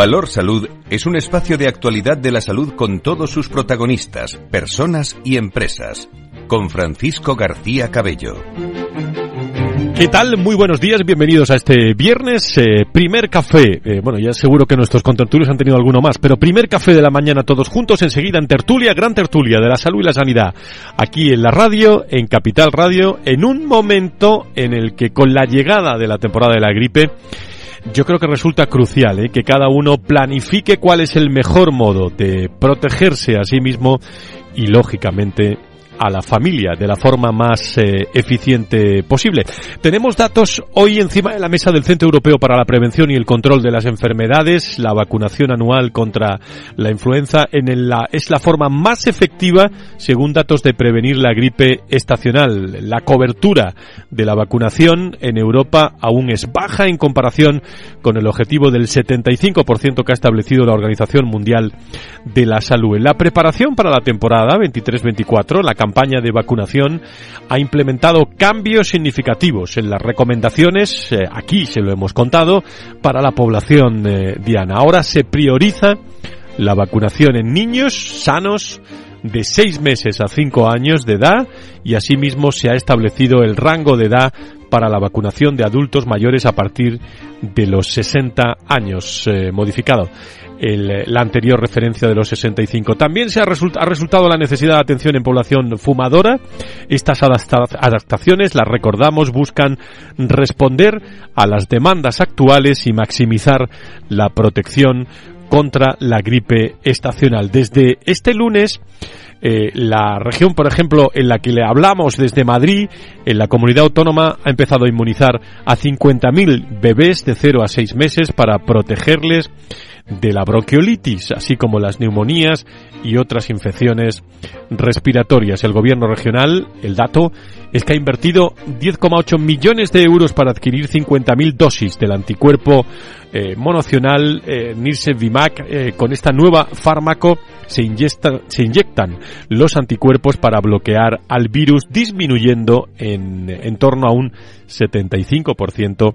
Valor Salud es un espacio de actualidad de la salud con todos sus protagonistas, personas y empresas. Con Francisco García Cabello. ¿Qué tal? Muy buenos días, bienvenidos a este viernes, eh, primer café. Eh, bueno, ya seguro que nuestros contertulios han tenido alguno más, pero primer café de la mañana todos juntos, enseguida en tertulia, gran tertulia de la salud y la sanidad, aquí en la radio, en Capital Radio, en un momento en el que con la llegada de la temporada de la gripe, yo creo que resulta crucial ¿eh? que cada uno planifique cuál es el mejor modo de protegerse a sí mismo y lógicamente a la familia de la forma más eh, eficiente posible. Tenemos datos hoy encima de la mesa del Centro Europeo para la Prevención y el Control de las Enfermedades. La vacunación anual contra la influenza en la, es la forma más efectiva, según datos de prevenir la gripe estacional. La cobertura de la vacunación en Europa aún es baja en comparación con el objetivo del 75% que ha establecido la Organización Mundial de la Salud. La preparación para la temporada 23-24, la campaña de vacunación ha implementado cambios significativos en las recomendaciones, eh, aquí se lo hemos contado, para la población eh, diana. Ahora se prioriza la vacunación en niños sanos de seis meses a cinco años de edad y asimismo se ha establecido el rango de edad para la vacunación de adultos mayores a partir de los 60 años eh, modificado la anterior referencia de los 65. También se ha, ha, resultado la necesidad de atención en población fumadora. Estas adaptaciones, las recordamos, buscan responder a las demandas actuales y maximizar la protección contra la gripe estacional. Desde este lunes, eh, la región, por ejemplo, en la que le hablamos desde Madrid, en la comunidad autónoma, ha empezado a inmunizar a 50.000 bebés de 0 a 6 meses para protegerles de la bronquiolitis, así como las neumonías y otras infecciones respiratorias. El gobierno regional, el dato, es que ha invertido 10,8 millones de euros para adquirir 50.000 dosis del anticuerpo eh, monocional eh. Eh, con esta nueva fármaco se, se inyectan los anticuerpos para bloquear al virus, disminuyendo en, en torno a un 75%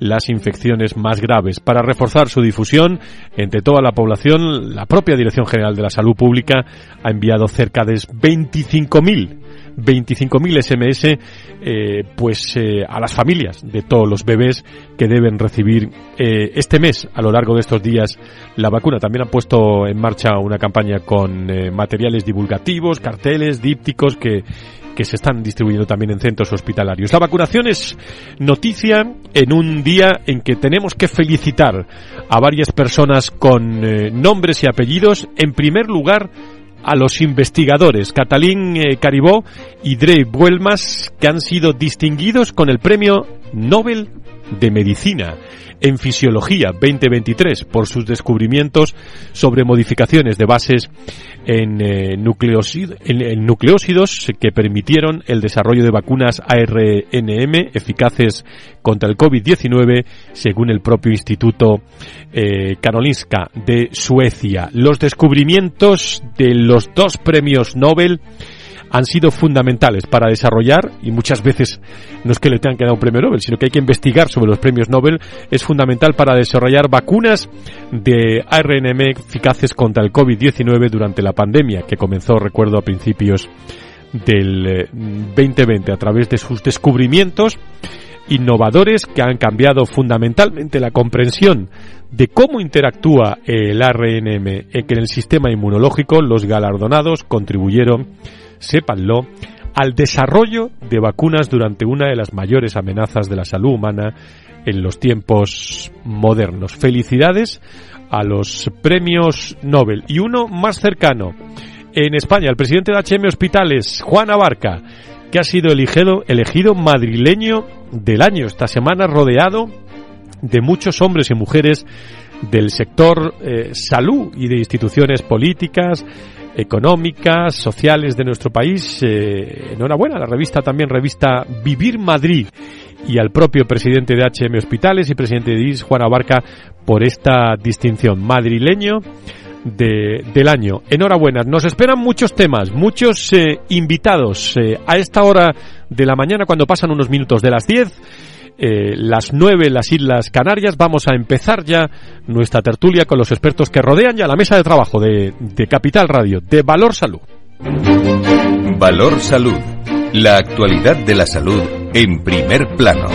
las infecciones más graves. Para reforzar su difusión entre toda la población, la propia Dirección General de la Salud Pública ha enviado cerca de 25.000 25.000 SMS eh, pues eh, a las familias de todos los bebés que deben recibir eh, este mes a lo largo de estos días la vacuna. También han puesto en marcha una campaña con materiales divulgativos, carteles, dípticos que que se están distribuyendo también en centros hospitalarios. La vacunación es noticia en un día en que tenemos que felicitar a varias personas con eh, nombres y apellidos. En primer lugar, a los investigadores Catalín eh, Caribó y Dre Buelmas, que han sido distinguidos con el premio Nobel de Medicina en Fisiología 2023 por sus descubrimientos sobre modificaciones de bases en, eh, nucleósidos que permitieron el desarrollo de vacunas ARNM eficaces contra el COVID-19 según el propio Instituto eh, Karolinska de Suecia. Los descubrimientos de los dos premios Nobel han sido fundamentales para desarrollar, y muchas veces no es que le tengan que dar un premio Nobel, sino que hay que investigar sobre los premios Nobel, es fundamental para desarrollar vacunas de ARNM eficaces contra el COVID-19 durante la pandemia, que comenzó, recuerdo, a principios del 2020 eh, a través de sus descubrimientos innovadores que han cambiado fundamentalmente la comprensión de cómo interactúa el ARNM en que en el sistema inmunológico los galardonados contribuyeron sépanlo, al desarrollo de vacunas durante una de las mayores amenazas de la salud humana en los tiempos modernos. Felicidades a los premios Nobel. Y uno más cercano, en España, el presidente de HM Hospitales, Juan Abarca, que ha sido elegido, elegido madrileño del año esta semana, rodeado de muchos hombres y mujeres del sector eh, salud y de instituciones políticas, económicas, sociales de nuestro país. Eh, enhorabuena, la revista también, revista Vivir Madrid y al propio presidente de HM Hospitales y presidente de DIS, Juan Abarca, por esta distinción madrileño de, del año. Enhorabuena. Nos esperan muchos temas, muchos eh, invitados eh, a esta hora de la mañana cuando pasan unos minutos de las 10. Eh, las 9 las Islas Canarias. Vamos a empezar ya nuestra tertulia con los expertos que rodean ya la mesa de trabajo de, de Capital Radio, de Valor Salud. Valor Salud. La actualidad de la salud en primer plano.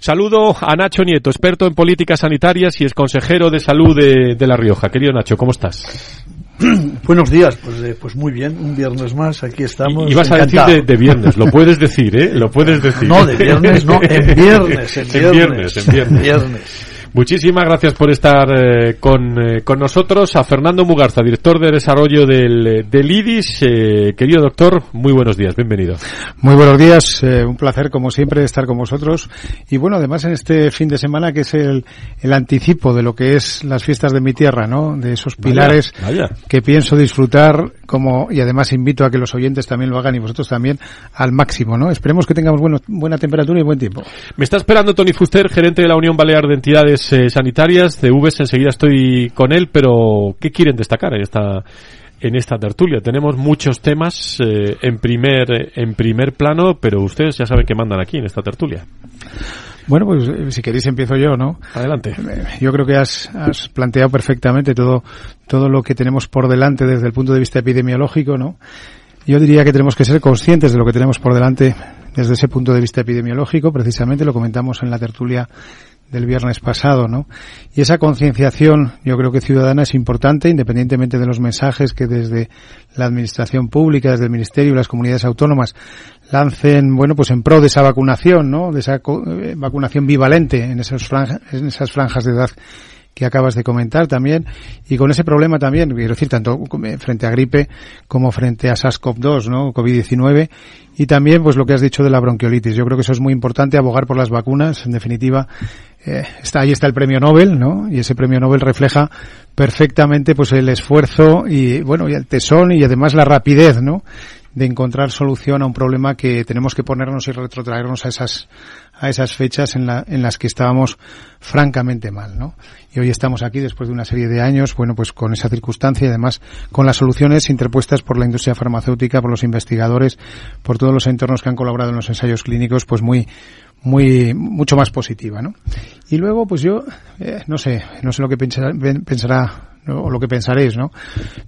Saludo a Nacho Nieto, experto en políticas sanitarias y es consejero de salud de, de La Rioja. Querido Nacho, ¿cómo estás? Buenos días, pues, eh, pues muy bien, un viernes más, aquí estamos. Y, vas a decir de, de, viernes, lo puedes decir, ¿eh? Lo puedes decir. No, de viernes, no, en viernes, en viernes. En viernes, en viernes. viernes. Muchísimas gracias por estar eh, con, eh, con, nosotros. A Fernando Mugarza, director de desarrollo del, del IDIS. Eh, querido doctor, muy buenos días, bienvenido. Muy buenos días, eh, un placer como siempre estar con vosotros. Y bueno, además en este fin de semana que es el, el anticipo de lo que es las fiestas de mi tierra, ¿no? De esos pilares vaya, vaya. que pienso disfrutar como, y además invito a que los oyentes también lo hagan y vosotros también al máximo, ¿no? Esperemos que tengamos bueno, buena temperatura y buen tiempo. Me está esperando Tony Fuster, gerente de la Unión Balear de Entidades eh, sanitarias enseguida estoy con él, pero ¿qué quieren destacar en esta en esta tertulia? Tenemos muchos temas eh, en primer en primer plano, pero ustedes ya saben que mandan aquí en esta tertulia. Bueno, pues si queréis empiezo yo, ¿no? Adelante. Yo creo que has, has, planteado perfectamente todo, todo lo que tenemos por delante desde el punto de vista epidemiológico, ¿no? Yo diría que tenemos que ser conscientes de lo que tenemos por delante desde ese punto de vista epidemiológico, precisamente lo comentamos en la tertulia del viernes pasado, ¿no? Y esa concienciación, yo creo que ciudadana es importante, independientemente de los mensajes que desde la administración pública, desde el ministerio y las comunidades autónomas lancen, bueno, pues en pro de esa vacunación, ¿no? De esa vacunación bivalente en esas franjas, en esas franjas de edad que acabas de comentar también, y con ese problema también, quiero decir, tanto frente a gripe como frente a SARS-CoV-2, ¿no? COVID-19, y también, pues lo que has dicho de la bronquiolitis. Yo creo que eso es muy importante, abogar por las vacunas, en definitiva, eh, está, ahí está el premio Nobel, ¿no? Y ese premio Nobel refleja perfectamente, pues el esfuerzo y, bueno, y el tesón y además la rapidez, ¿no? De encontrar solución a un problema que tenemos que ponernos y retrotraernos a esas a esas fechas en, la, en las que estábamos francamente mal, ¿no? Y hoy estamos aquí después de una serie de años, bueno, pues con esa circunstancia y además con las soluciones interpuestas por la industria farmacéutica, por los investigadores, por todos los entornos que han colaborado en los ensayos clínicos, pues muy muy mucho más positiva, ¿no? Y luego, pues yo eh, no sé, no sé lo que pensará, pensará ¿no? o lo que pensaréis, ¿no?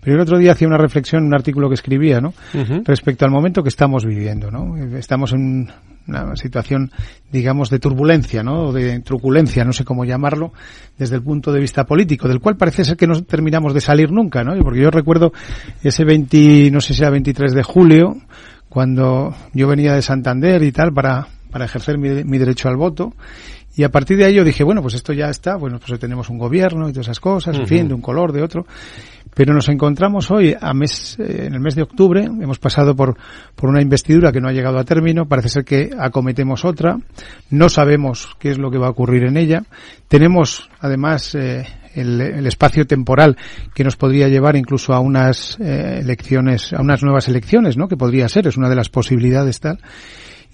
Pero el otro día hacía una reflexión en un artículo que escribía, ¿no? Uh -huh. Respecto al momento que estamos viviendo, ¿no? Estamos en una situación, digamos, de turbulencia, ¿no? O de truculencia, no sé cómo llamarlo, desde el punto de vista político, del cual parece ser que no terminamos de salir nunca, ¿no? Porque yo recuerdo ese 20, no sé si era 23 de julio, cuando yo venía de Santander y tal para, para ejercer mi, mi derecho al voto, y a partir de ahí yo dije, bueno, pues esto ya está, bueno, pues tenemos un gobierno y todas esas cosas, uh -huh. en fin, de un color, de otro. Pero nos encontramos hoy, a mes, eh, en el mes de octubre, hemos pasado por, por una investidura que no ha llegado a término, parece ser que acometemos otra, no sabemos qué es lo que va a ocurrir en ella. Tenemos, además, eh, el, el, espacio temporal que nos podría llevar incluso a unas eh, elecciones, a unas nuevas elecciones, ¿no? Que podría ser, es una de las posibilidades tal.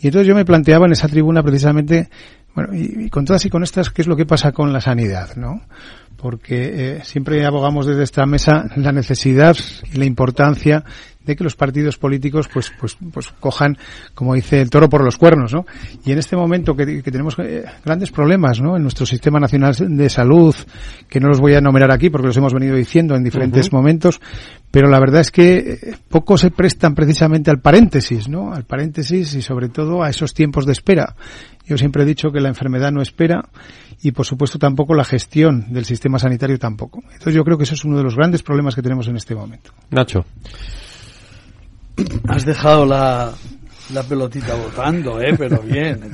Y entonces yo me planteaba en esa tribuna precisamente bueno, y, y, con todas y con estas, ¿qué es lo que pasa con la sanidad, no? Porque eh, siempre abogamos desde esta mesa la necesidad y la importancia de que los partidos políticos pues pues pues cojan como dice el toro por los cuernos no y en este momento que, que tenemos eh, grandes problemas no en nuestro sistema nacional de salud que no los voy a enumerar aquí porque los hemos venido diciendo en diferentes uh -huh. momentos pero la verdad es que eh, poco se prestan precisamente al paréntesis no al paréntesis y sobre todo a esos tiempos de espera. Yo siempre he dicho que la enfermedad no espera y por supuesto tampoco la gestión del sistema sanitario tampoco. Entonces yo creo que eso es uno de los grandes problemas que tenemos en este momento. Nacho Has dejado la, la pelotita votando, ¿eh? Pero bien.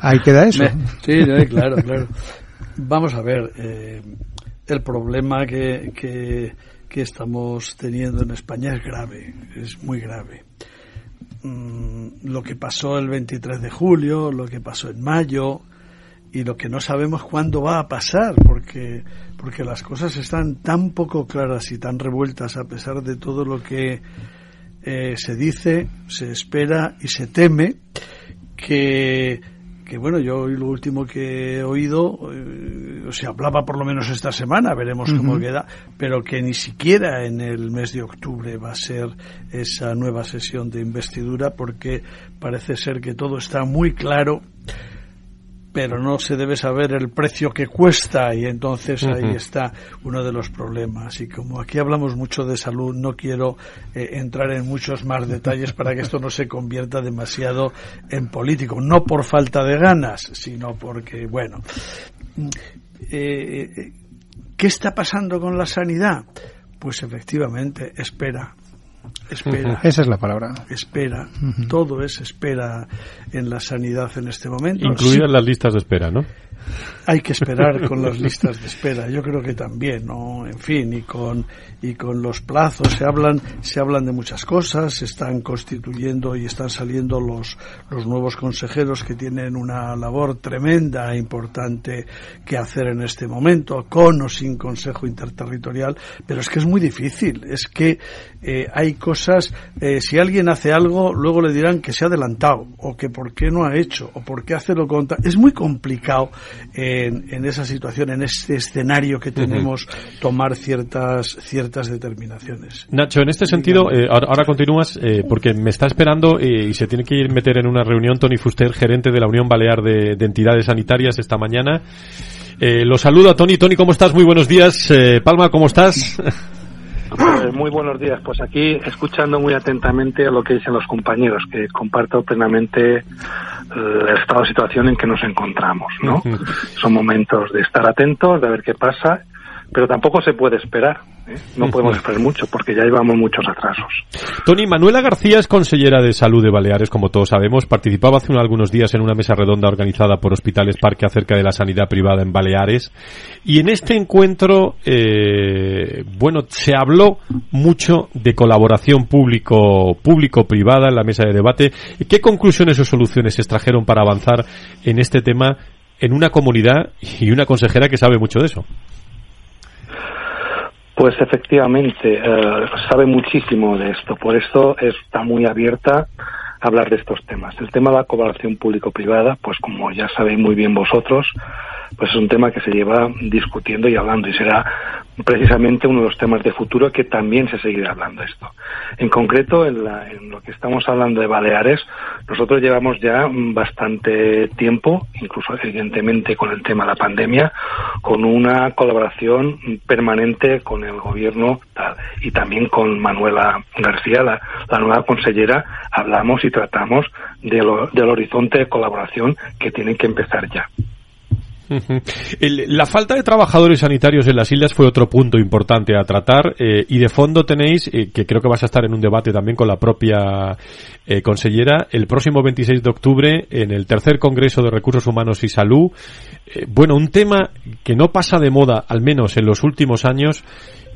Ahí queda eso. Sí, claro, claro. Vamos a ver, eh, el problema que, que, que, estamos teniendo en España es grave, es muy grave. Mm, lo que pasó el 23 de julio, lo que pasó en mayo, y lo que no sabemos cuándo va a pasar, porque, porque las cosas están tan poco claras y tan revueltas a pesar de todo lo que eh, se dice, se espera y se teme, que, que bueno, yo lo último que he oído, eh, se hablaba por lo menos esta semana, veremos cómo queda, pero que ni siquiera en el mes de octubre va a ser esa nueva sesión de investidura porque parece ser que todo está muy claro pero no se debe saber el precio que cuesta y entonces ahí está uno de los problemas. Y como aquí hablamos mucho de salud, no quiero eh, entrar en muchos más detalles para que esto no se convierta demasiado en político, no por falta de ganas, sino porque, bueno, eh, eh, ¿qué está pasando con la sanidad? Pues efectivamente, espera, espera. Esa es la palabra. Espera. Todo es espera en la sanidad en este momento. Incluidas las listas de espera, ¿no? Hay que esperar con las listas de espera. Yo creo que también, ¿no? En fin, y con y con los plazos se hablan se hablan de muchas cosas, se están constituyendo y están saliendo los los nuevos consejeros que tienen una labor tremenda e importante que hacer en este momento, con o sin consejo interterritorial, pero es que es muy difícil, es que eh, hay cosas, eh, si alguien hace algo, luego le dirán que se ha adelantado, o que por qué no ha hecho, o por qué hace lo contrario. Es muy complicado en, esa situación, en este escenario que tenemos, tomar ciertas, ciertas determinaciones. Nacho, en este sentido, eh, ahora, continúas, eh, porque me está esperando eh, y se tiene que ir meter en una reunión Tony Fuster, gerente de la Unión Balear de, Entidades Sanitarias, esta mañana. lo saludo a Tony. Tony, ¿cómo estás? Muy buenos días. Palma, ¿cómo estás? Pues muy buenos días. Pues aquí escuchando muy atentamente a lo que dicen los compañeros, que comparto plenamente el estado de situación en que nos encontramos, ¿no? Son momentos de estar atentos, de ver qué pasa, pero tampoco se puede esperar. ¿eh? No podemos esperar mucho porque ya llevamos muchos atrasos. Tony, Manuela García es consellera de salud de Baleares, como todos sabemos. Participaba hace algunos días en una mesa redonda organizada por Hospitales Parque acerca de la sanidad privada en Baleares. Y en este encuentro, eh, bueno, se habló mucho de colaboración público, público-privada en la mesa de debate. ¿Qué conclusiones o soluciones se extrajeron para avanzar en este tema en una comunidad y una consejera que sabe mucho de eso? Pues efectivamente, eh, sabe muchísimo de esto, por eso está muy abierta a hablar de estos temas. El tema de la colaboración público-privada, pues como ya sabéis muy bien vosotros, pues es un tema que se lleva discutiendo y hablando y será precisamente uno de los temas de futuro que también se seguirá hablando esto. En concreto, en, lo que estamos hablando de Baleares, nosotros llevamos ya bastante tiempo, incluso evidentemente con el tema de la pandemia, con una colaboración permanente con el gobierno y también con Manuela García, la, nueva consellera, hablamos y tratamos del horizonte de colaboración que tiene que empezar ya la falta de trabajadores sanitarios en las islas fue otro punto importante a tratar eh, y de fondo tenéis, eh, que creo que vas a estar en un debate también con la propia eh, consellera, el próximo 26 de octubre en el tercer Congreso de Recursos Humanos y Salud. bueno, un tema que no pasa de moda, al menos en los últimos años,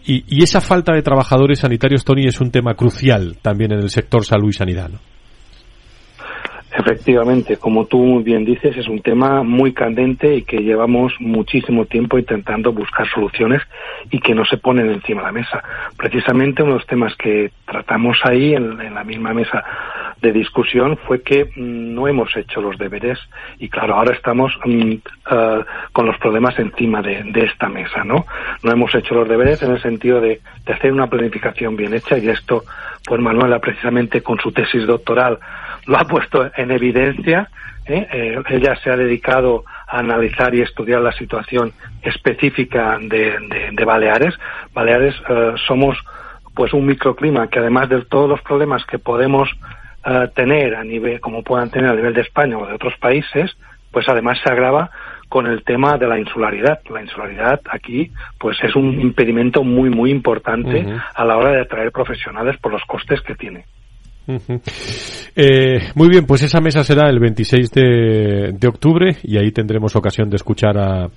y, y esa falta de trabajadores sanitarios, Tony, es un tema crucial también en el sector salud y sanidad. Efectivamente, como tú muy bien dices, es un tema muy candente y que llevamos muchísimo tiempo intentando buscar soluciones y que no se ponen encima de la mesa. Precisamente uno de los temas que tratamos ahí en, la misma mesa de discusión fue que mm, no hemos hecho los deberes y claro, ahora estamos ah, con los problemas encima de, esta mesa, ¿no? No hemos hecho los deberes en el sentido de, de hacer una planificación bien hecha y esto, pues Manuela precisamente con su tesis doctoral lo ha puesto en evidencia. ¿eh? Eh, ella se ha dedicado a analizar y estudiar la situación específica de, de, Baleares. Baleares eh, somos pues un microclima que además de todos los problemas que podemos tener a nivel, como puedan tener a nivel de España o de otros países, pues además se agrava con el tema de la insularidad. La insularidad aquí pues es un impedimento muy muy importante a la hora de atraer profesionales por los costes que tiene. Eh, muy bien, pues esa mesa será el 26 de, octubre y ahí tendremos ocasión de escuchar a,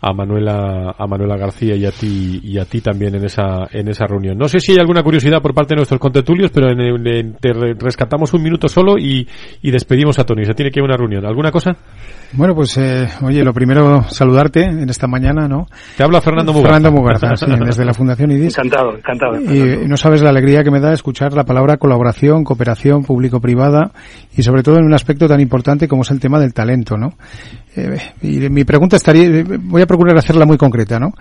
a Manuela a Manuela García y a ti y a ti también en esa en esa reunión. No sé si hay alguna curiosidad por parte de nuestros contetulios, pero en, te rescatamos un minuto solo y, y, despedimos a Tony. Se tiene que ir a una reunión. ¿Alguna cosa? Bueno, pues eh, oye, lo primero saludarte en esta mañana, ¿no? Te habla Fernando Mugarza. Fernando Mugarza, sí, desde la Fundación IDIS. Encantado, encantado. Y no sabes la alegría que me da escuchar la palabra colaboración, cooperación público-privada y sobre todo en un aspecto tan importante como es el tema del talento, ¿no? Eh, y mi pregunta estaría, voy a procurar hacerla muy concreta, ¿no?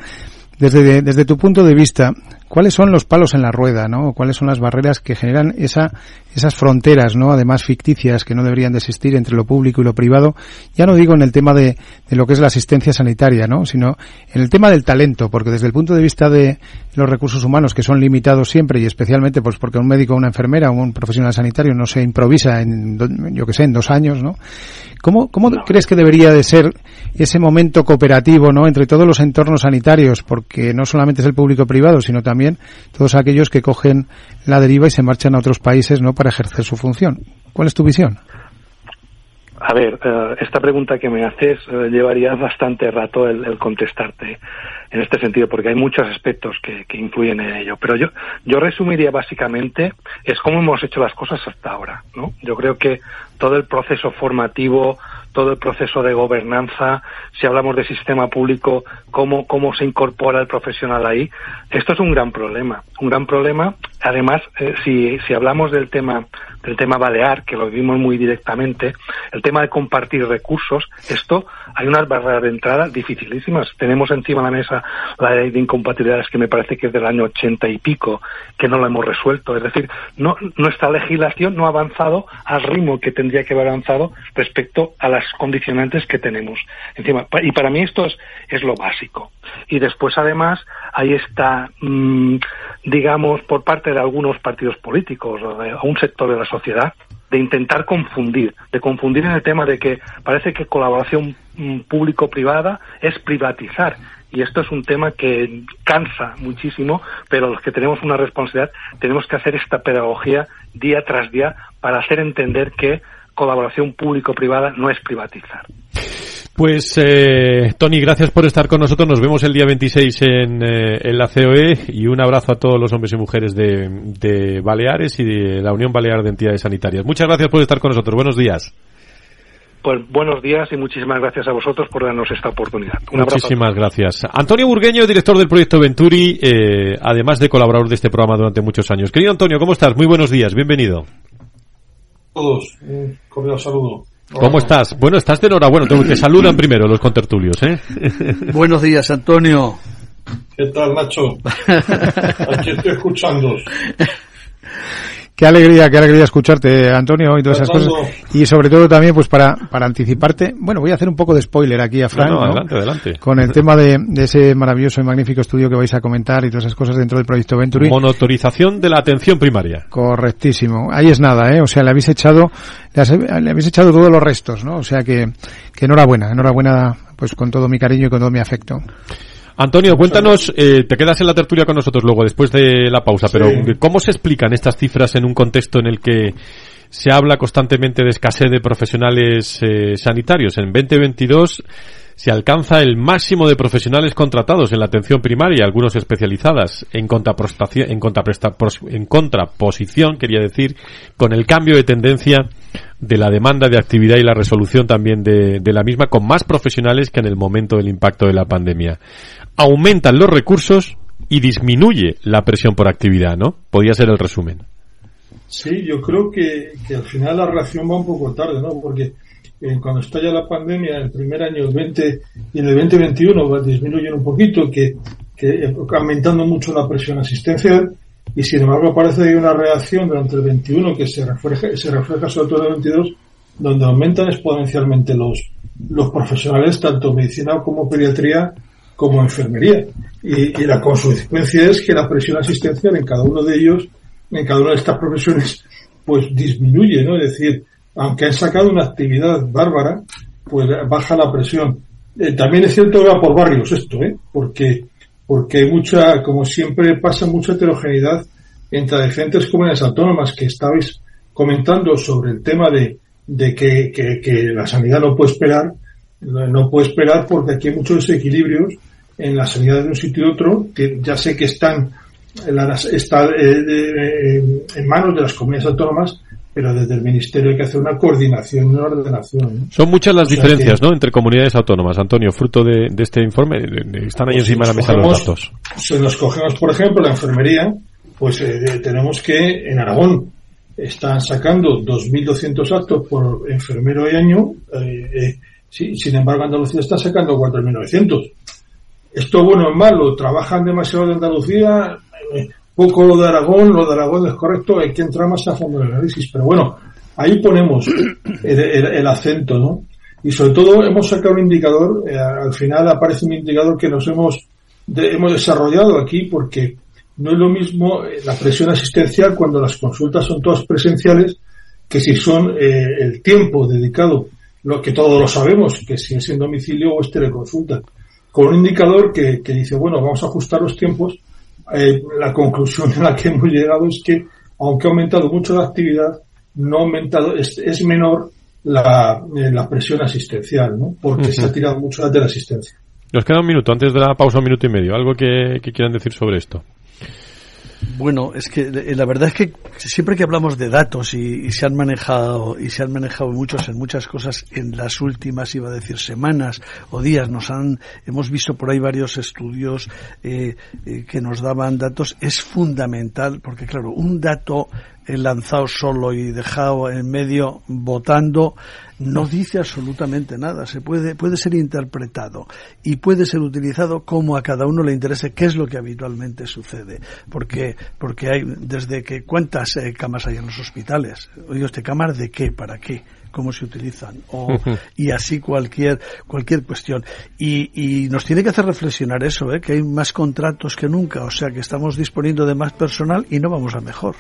Desde, desde tu punto de vista, ¿cuáles son los palos en la rueda, no? ¿Cuáles son las barreras que generan esa, esas fronteras, no? Además ficticias que no deberían de existir entre lo público y lo privado. Ya no digo en el tema de, de lo que es la asistencia sanitaria, ¿no? Sino en el tema del talento, porque desde el punto de vista de los recursos humanos que son limitados siempre y especialmente pues porque un médico, una enfermera o un profesional sanitario no se improvisa en, yo que sé, en dos años, ¿no? ¿Cómo, cómo crees que debería de ser ese momento cooperativo, ¿no? Entre todos los entornos sanitarios, que no solamente es el público privado, sino también todos aquellos que cogen la deriva y se marchan a otros países no para ejercer su función. ¿Cuál es tu visión? A ver, eh, esta pregunta que me haces eh, llevaría bastante rato el, contestarte en este sentido, porque hay muchos aspectos que, que, influyen en ello. Pero yo, yo resumiría básicamente es cómo hemos hecho las cosas hasta ahora. ¿no? Yo creo que todo el proceso formativo, todo el proceso de gobernanza, si hablamos de sistema público, cómo, cómo se incorpora el profesional ahí. Esto es un gran problema, un gran problema. Además, eh, si, si hablamos del tema del tema balear, que lo vimos muy directamente, el tema de compartir recursos, esto hay unas barreras de entrada dificilísimas. Tenemos encima de la mesa la ley de incompatibilidades que me parece que es del año ochenta y pico, que no la hemos resuelto. Es decir, no, nuestra legislación no ha avanzado al ritmo que tendría que haber avanzado respecto a las condicionantes que tenemos encima. Y para mí esto es, es lo básico. Y después, además, hay esta, mm, digamos, por parte de algunos partidos políticos o de un sector de la de intentar confundir, de confundir en el tema de que parece que colaboración mm, público-privada es privatizar. Y esto es un tema que cansa muchísimo, pero los que tenemos una responsabilidad tenemos que hacer esta pedagogía día tras día para hacer entender que colaboración público-privada no es privatizar. Pues, eh, Tony, gracias por estar con nosotros. Nos vemos el día 26 en, eh, en, la COE y un abrazo a todos los hombres y mujeres de, de, Baleares y de la Unión Balear de Entidades Sanitarias. Muchas gracias por estar con nosotros. Buenos días. Pues buenos días y muchísimas gracias a vosotros por darnos esta oportunidad. muchísimas gracias. Antonio Burgueño, director del proyecto Venturi, eh, además de colaborador de este programa durante muchos años. Querido Antonio, ¿cómo estás? Muy buenos días, bienvenido. Todos, un cordial saludo. ¿Cómo estás? Bueno, estás de enhorabuena. Te, te saludan primero los contertulios, ¿eh? Buenos días, Antonio. ¿Qué tal, Nacho? Aquí estoy escuchando. Qué alegría, qué alegría escucharte, Antonio, y todas esas cosas. Y sobre todo también, pues para, para anticiparte, bueno, voy a hacer un poco de spoiler aquí a Frank, adelante, adelante. Con el tema de, de, ese maravilloso y magnífico estudio que vais a comentar y todas esas cosas dentro del proyecto Venturi. Monotorización de la atención primaria. Correctísimo. Ahí es nada, ¿eh? O sea, le habéis echado, le, habéis echado todos los restos, ¿no? O sea que, que enhorabuena, enhorabuena, pues con todo mi cariño y con todo mi afecto. Antonio, cuéntanos, eh, te quedas en la tertulia con nosotros luego, después de la pausa, pero ¿cómo se explican estas cifras en un contexto en el que se habla constantemente de escasez de profesionales eh, sanitarios? En 2022 se alcanza el máximo de profesionales contratados en la atención primaria, algunos especializadas, en, en, en contraposición, quería decir, con el cambio de tendencia de la demanda de actividad y la resolución también de, de, la misma con más profesionales que en el momento del impacto de la pandemia aumentan los recursos y disminuye la presión por actividad, ¿no? Podría ser el resumen. Sí, yo creo que, al final la reacción va un poco tarde, ¿no? Porque eh, cuando estalla la pandemia, el primer año, el 20 y el 2021 disminuyen un poquito, que, que aumentando mucho la presión asistencial, y sin embargo parece que hay una reacción durante el 21 que se refleja, se refleja sobre todo en el 22, donde aumentan exponencialmente los, los profesionales, tanto medicina como pediatría, como enfermería. Y, la consecuencia es que la presión asistencial en cada uno de ellos, en cada una de estas profesiones, pues disminuye, ¿no? Es decir, aunque han sacado una actividad bárbara, pues baja la presión. Eh, también es cierto que va por barrios esto, ¿eh? Porque, porque hay mucha, como siempre pasa, mucha heterogeneidad entre diferentes comunidades autónomas que estabais comentando sobre el tema de, de que, que, que la sanidad no puede esperar no puede esperar porque aquí hay muchos desequilibrios en la sanidad de un sitio y otro que ya sé que están está eh, en manos de las comunidades autónomas pero desde el Ministerio hay que hacer una coordinación, una ordenación. Son muchas las diferencias, ¿no?, entre comunidades autónomas. Antonio, fruto de, este informe, están ahí pues encima de la mesa los datos. Si nos cogemos, por ejemplo, la enfermería, pues eh, tenemos que en Aragón están sacando 2.200 actos por enfermero y año, eh, eh sin embargo Andalucía está sacando 4.900. Esto bueno o malo, trabajan demasiado de Andalucía, eh, poco lo de Aragón, lo de Aragón es correcto, hay que entrar más a fondo en el análisis, pero bueno, ahí ponemos el, acento, ¿no? Y sobre todo hemos sacado un indicador, eh, al final aparece un indicador que nos hemos, hemos desarrollado aquí porque no es lo mismo eh, la presión asistencial cuando las consultas son todas presenciales que si son el tiempo dedicado, lo que todos lo sabemos, que si es en domicilio o es teleconsulta, con un indicador que, que dice, bueno, vamos a ajustar los tiempos eh, la conclusión a la que hemos llegado es que, aunque ha aumentado mucho la actividad, no ha aumentado, es, menor la, eh, la, presión asistencial, ¿no? Porque se ha tirado mucho de la asistencia. Nos queda un minuto, antes de la pausa, un minuto y medio. ¿Algo que quieran decir sobre esto? Bueno, es que la verdad es que siempre que hablamos de datos y, se han manejado y se han manejado muchos en muchas cosas en las últimas iba a decir semanas o días nos han hemos visto por ahí varios estudios eh, eh, que nos daban datos. Es fundamental porque claro un dato lanzado solo y dejado en medio votando no dice absolutamente nada. Se puede, puede ser interpretado y puede ser utilizado como a cada uno le interese, qué es lo que habitualmente sucede. Porque, porque hay, desde que, ¿cuántas eh, camas hay en los hospitales? Oye, ¿este cámara de qué? ¿Para qué? cómo se utilizan o, y así cualquier cualquier cuestión y, y nos tiene que hacer reflexionar eso ¿eh? que hay más contratos que nunca o sea que estamos disponiendo de más personal y no vamos a mejor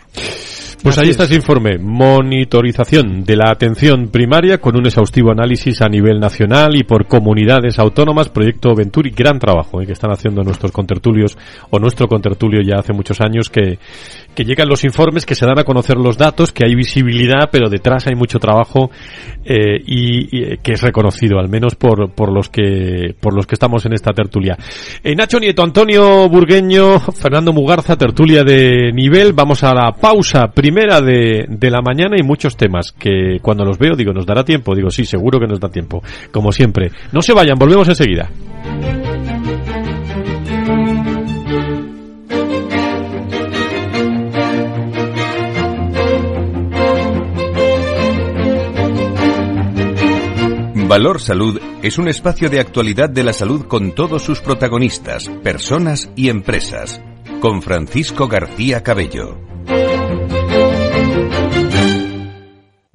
pues ahí está ese informe, monitorización de la atención primaria con un exhaustivo análisis a nivel nacional y por comunidades autónomas, proyecto Venturi, gran trabajo eh, que están haciendo nuestros contertulios o nuestro contertulio ya hace muchos años que, que llegan los informes, que se dan a conocer los datos, que hay visibilidad, pero detrás hay mucho trabajo eh, y, eh, que es reconocido, al menos por, por los que por los que estamos en esta tertulia. Nacho Nieto, Antonio Burgueño, Fernando Mugarza, tertulia de nivel. Vamos a la pausa primera de, la mañana y muchos temas que cuando los veo digo, ¿nos dará tiempo? Digo, sí, seguro que nos da tiempo, como siempre. No se vayan, volvemos enseguida. Valor Salud es un espacio de actualidad de la salud con todos sus protagonistas, personas y empresas. Con Francisco García Cabello.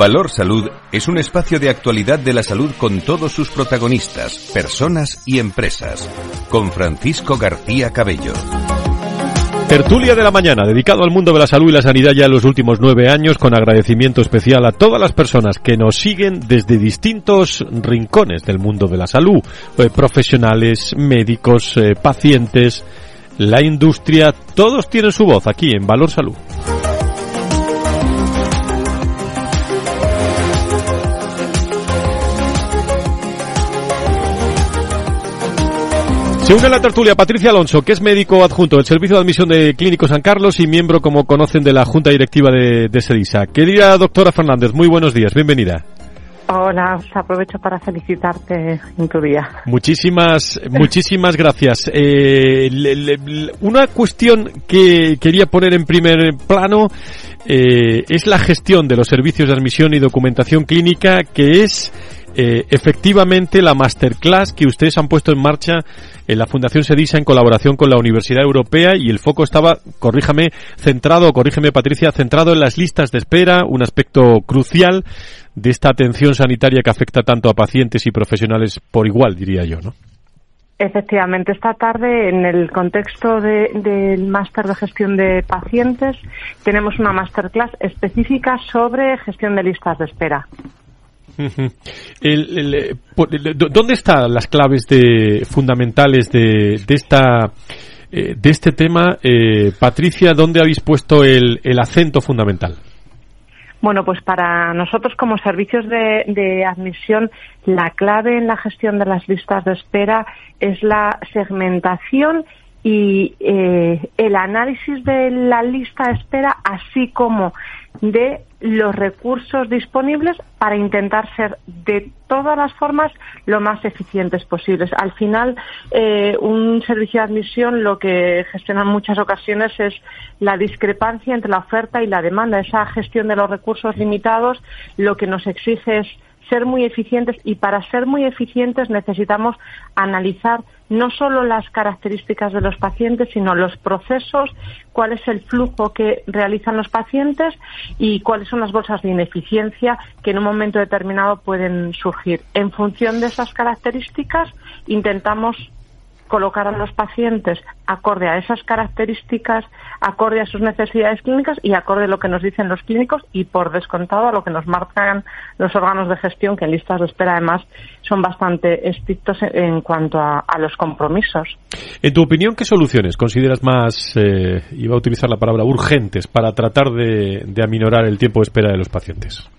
Valor Salud es un espacio de actualidad de la salud con todos sus protagonistas, personas y empresas. Con Francisco García Cabello. Tertulia de la mañana, dedicado al mundo de la salud y la sanidad ya en los últimos nueve años, con agradecimiento especial a todas las personas que nos siguen desde distintos rincones del mundo de la salud, eh, profesionales, médicos, eh, pacientes, la industria, todos tienen su voz aquí en Valor Salud. Se une a la tertulia Patricia Alonso, que es médico adjunto del Servicio de Admisión de Clínico San Carlos y miembro, como conocen, de la Junta Directiva de, de SEDISA. Querida doctora Fernández, muy buenos días, bienvenida. Hola, aprovecho para felicitarte en tu día. Muchísimas, muchísimas gracias. Eh, una cuestión que quería poner en primer plano eh, es la gestión de los servicios de admisión y documentación clínica, que es eh, efectivamente la masterclass que ustedes han puesto en marcha en la Fundación Sedisa en colaboración con la Universidad Europea y el foco estaba, corríjame, centrado, corrígeme Patricia, centrado en las listas de espera, un aspecto crucial de esta atención sanitaria que afecta tanto a pacientes y profesionales por igual, diría yo, ¿no? Efectivamente, esta tarde, en el contexto del máster de gestión de pacientes, tenemos una masterclass específica sobre gestión de listas de espera. Eh, ¿Dónde están las claves de, fundamentales de, esta eh, de este tema, eh, Patricia? ¿Dónde habéis puesto el, acento fundamental? Bueno, pues para nosotros como servicios de, admisión, la clave en la gestión de las listas de espera es la segmentación y el análisis de la lista de espera, así como de los recursos disponibles para intentar ser de todas las formas lo más eficientes posibles. Al final, eh, un servicio de admisión lo que gestiona en muchas ocasiones es la discrepancia entre la oferta y la demanda. Esa gestión de los recursos limitados lo que nos exige es ser muy eficientes y para ser muy eficientes necesitamos analizar no solo las características de los pacientes, sino los procesos, cuál es el flujo que realizan los pacientes y cuáles son las bolsas de ineficiencia que en un momento determinado pueden surgir. En función de esas características, intentamos colocar a los pacientes acorde a esas características, acorde a sus necesidades clínicas y acorde a lo que nos dicen los clínicos y por descontado a lo que nos marcan los órganos de gestión, que en listas de espera además son bastante estrictos en cuanto a, los compromisos. En tu opinión, ¿qué soluciones consideras más, eh, iba a utilizar la palabra, urgentes para tratar de aminorar el tiempo de espera de los pacientes?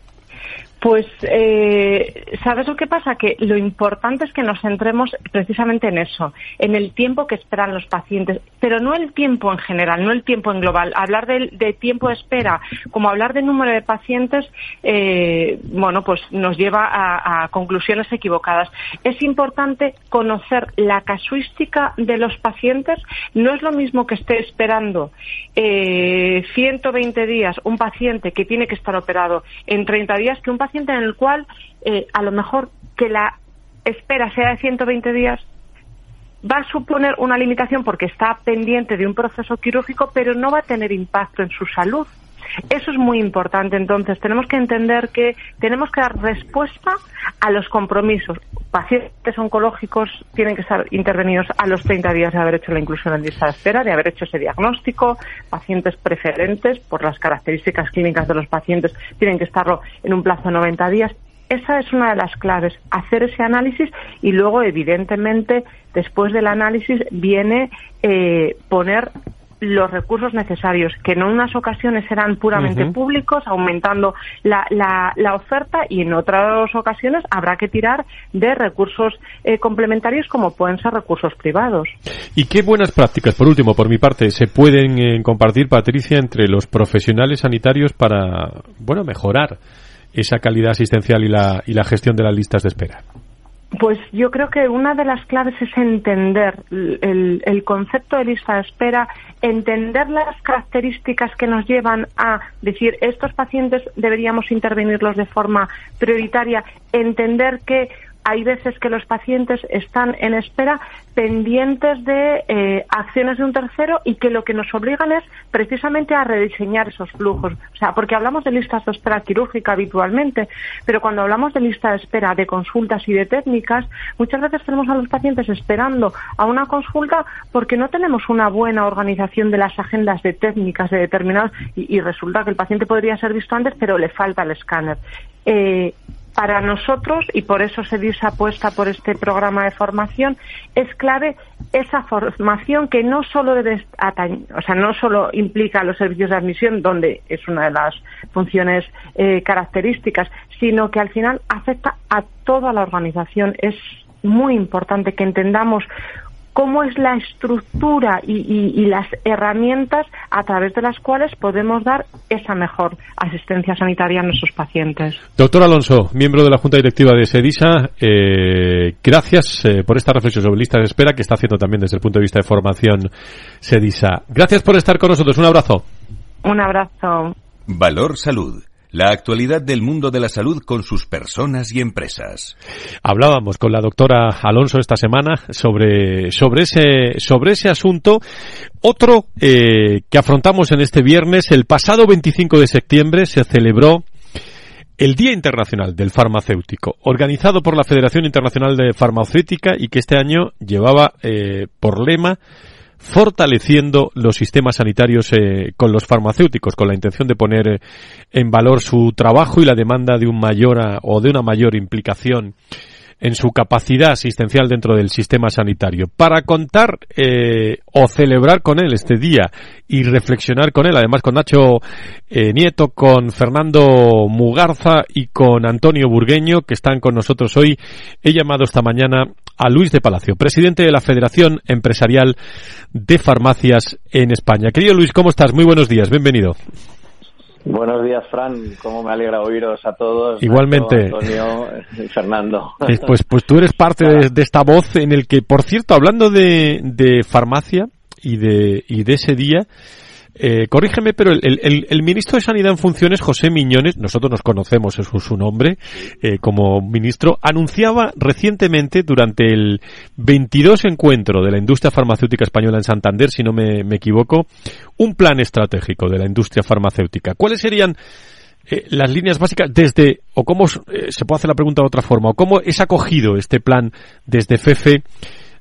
Pues, eh, ¿sabes lo que pasa? Que lo importante es que nos centremos precisamente en eso, en el tiempo que esperan los pacientes, pero no el tiempo en general, no el tiempo en global. Hablar de, tiempo de espera, como hablar de número de pacientes, eh, bueno, pues nos lleva a, conclusiones equivocadas. Es importante conocer la casuística de los pacientes. No es lo mismo que esté esperando eh, 120 días un paciente que tiene que estar operado en 30 días que un paciente en el cual eh, a lo mejor que la espera sea de 120 días va a suponer una limitación porque está pendiente de un proceso quirúrgico, pero no va a tener impacto en su salud. Eso es muy importante. Entonces, tenemos que entender que tenemos que dar respuesta a los compromisos. Pacientes oncológicos tienen que estar intervenidos a los 30 días de haber hecho la inclusión en lista de de haber hecho ese diagnóstico. Pacientes preferentes, por las características clínicas de los pacientes, tienen que estarlo en un plazo de 90 días. Esa es una de las claves, hacer ese análisis y luego, evidentemente, después del análisis viene eh, poner los recursos necesarios, que en unas ocasiones serán puramente públicos, aumentando la, la, oferta, y en otras ocasiones habrá que tirar de recursos eh, complementarios como pueden ser recursos privados. ¿Y qué buenas prácticas, por último, por mi parte, se pueden eh, compartir, Patricia, entre los profesionales sanitarios para, bueno, mejorar esa calidad asistencial y la, y la gestión de las listas de espera? Pues yo creo que una de las claves es entender el, concepto de lista de espera, entender las características que nos llevan a decir estos pacientes deberíamos intervenirlos de forma prioritaria, entender que hay veces que los pacientes están en espera pendientes de eh, acciones de un tercero y que lo que nos obligan es precisamente a rediseñar esos flujos. O sea, porque hablamos de listas de espera quirúrgica habitualmente, pero cuando hablamos de lista de espera de consultas y de técnicas, muchas veces tenemos a los pacientes esperando a una consulta porque no tenemos una buena organización de las agendas de técnicas de determinados y, resulta que el paciente podría ser visto antes, pero le falta el escáner. Eh, para nosotros, y por eso se dio esa apuesta por este programa de formación, es clave esa formación que no solo debe o sea, no solo implica los servicios de admisión, donde es una de las funciones eh, características, sino que al final afecta a toda la organización. Es muy importante que entendamos cómo es la estructura y, las herramientas a través de las cuales podemos dar esa mejor asistencia sanitaria a nuestros pacientes. Doctor Alonso, miembro de la Junta Directiva de SEDISA, eh, gracias eh, por esta reflexión sobre listas de espera que está haciendo también desde el punto de vista de formación SEDISA. Gracias por estar con nosotros. Un abrazo. Un abrazo. Valor Salud la actualidad del mundo de la salud con sus personas y empresas. Hablábamos con la doctora Alonso esta semana sobre, sobre, ese, sobre ese asunto. Otro eh, que afrontamos en este viernes, el pasado 25 de septiembre se celebró el Día Internacional del Farmacéutico, organizado por la Federación Internacional de Farmacéutica y que este año llevaba eh, por lema fortaleciendo los sistemas sanitarios eh, con los farmacéuticos, con la intención de poner eh, en valor su trabajo y la demanda de un mayor o de una mayor implicación en su capacidad asistencial dentro del sistema sanitario. Para contar eh, o celebrar con él este día y reflexionar con él, además con Nacho Nieto, con Fernando Mugarza y con Antonio Burgueño, que están con nosotros hoy, he llamado esta mañana a Luis de Palacio, presidente de la Federación Empresarial de Farmacias en España. Querido Luis, ¿cómo estás? Muy buenos días, bienvenido. Buenos días, Fran. Cómo me alegra oíros a todos. Igualmente. Antonio y Fernando. Eh, pues, pues tú eres parte de, esta voz en el que, por cierto, hablando de, de farmacia y de, y de ese día, eh, corrígeme, pero el, ministro de Sanidad en funciones, José Miñones, nosotros nos conocemos, es su nombre, eh, como ministro, anunciaba recientemente durante el 22 encuentro de la industria farmacéutica española en Santander, si no me, equivoco, un plan estratégico de la industria farmacéutica. ¿Cuáles serían eh, las líneas básicas desde, o cómo se puede hacer la pregunta de otra forma, o cómo es acogido este plan desde FEFE,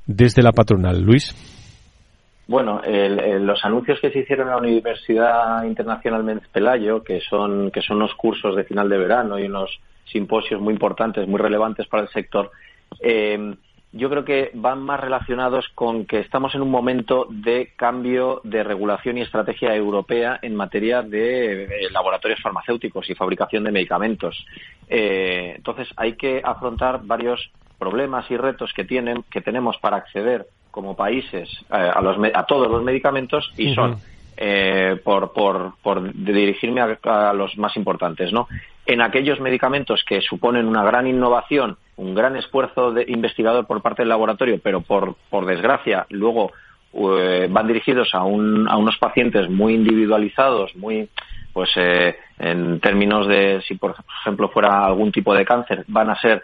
desde la patronal? Luis. Bueno, los anuncios que se hicieron en la Universidad Internacional Méndez Pelayo, que son, que son unos cursos de final de verano y unos simposios muy importantes, muy relevantes para el sector, eh, yo creo que van más relacionados con que estamos en un momento de cambio de regulación y estrategia europea en materia de eh, laboratorios farmacéuticos y fabricación de medicamentos. Eh, entonces, hay que afrontar varios problemas y retos que, tienen, que tenemos para acceder como países eh, a, los, a todos los medicamentos y son, eh, por, por, por dirigirme a, los más importantes, ¿no? En aquellos medicamentos que suponen una gran innovación, un gran esfuerzo de investigador por parte del laboratorio, pero por, por desgracia luego eh, van dirigidos a, un, a unos pacientes muy individualizados, muy pues en términos de si por ejemplo fuera algún tipo de cáncer van a ser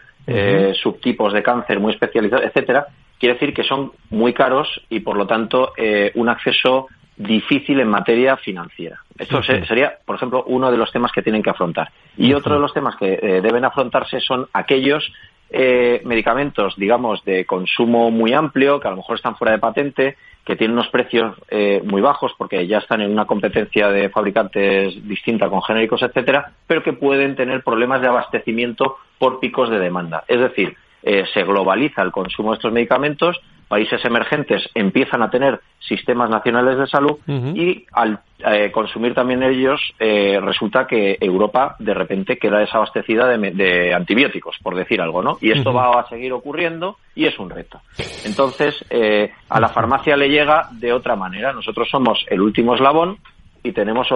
subtipos de cáncer muy especializados, etcétera, quiere decir que son muy caros y, por lo tanto, eh, un acceso difícil en materia financiera. Esto sería, por ejemplo, uno de los temas que tienen que afrontar. Y otro de los temas que eh, deben afrontarse son aquellos eh, medicamentos, digamos, de consumo muy amplio, que a lo mejor están fuera de patente, que tienen unos precios muy bajos porque ya están en una competencia de fabricantes distinta con genéricos, etcétera, pero que pueden tener problemas de abastecimiento por picos de demanda. Es decir, eh, se globaliza el consumo de estos medicamentos, países emergentes empiezan a tener sistemas nacionales de salud y al eh, consumir también ellos eh, resulta que Europa de repente queda desabastecida de, antibióticos, por decir algo, ¿no? Y esto va a seguir ocurriendo y es un reto. Entonces, eh, a la farmacia le llega de otra manera. Nosotros somos el último eslabón y tenemos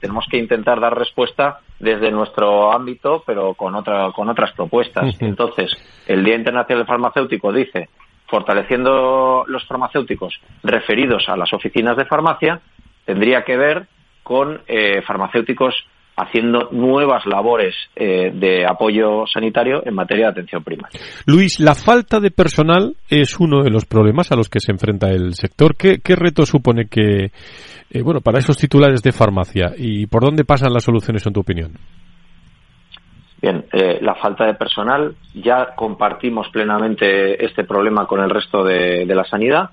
tenemos que intentar dar respuesta desde nuestro ámbito, pero con otra con otras propuestas. Entonces, el Día Internacional del Farmacéutico dice fortaleciendo los farmacéuticos referidos a las oficinas de farmacia, tendría que ver con eh, farmacéuticos haciendo nuevas labores eh, de apoyo sanitario en materia de atención primaria. Luis, la falta de personal es uno de los problemas a los que se enfrenta el sector. ¿Qué, reto supone que, eh, bueno, para esos titulares de farmacia y por dónde pasan las soluciones en tu opinión? Bien, eh, la falta de personal, ya compartimos plenamente este problema con el resto de, la sanidad.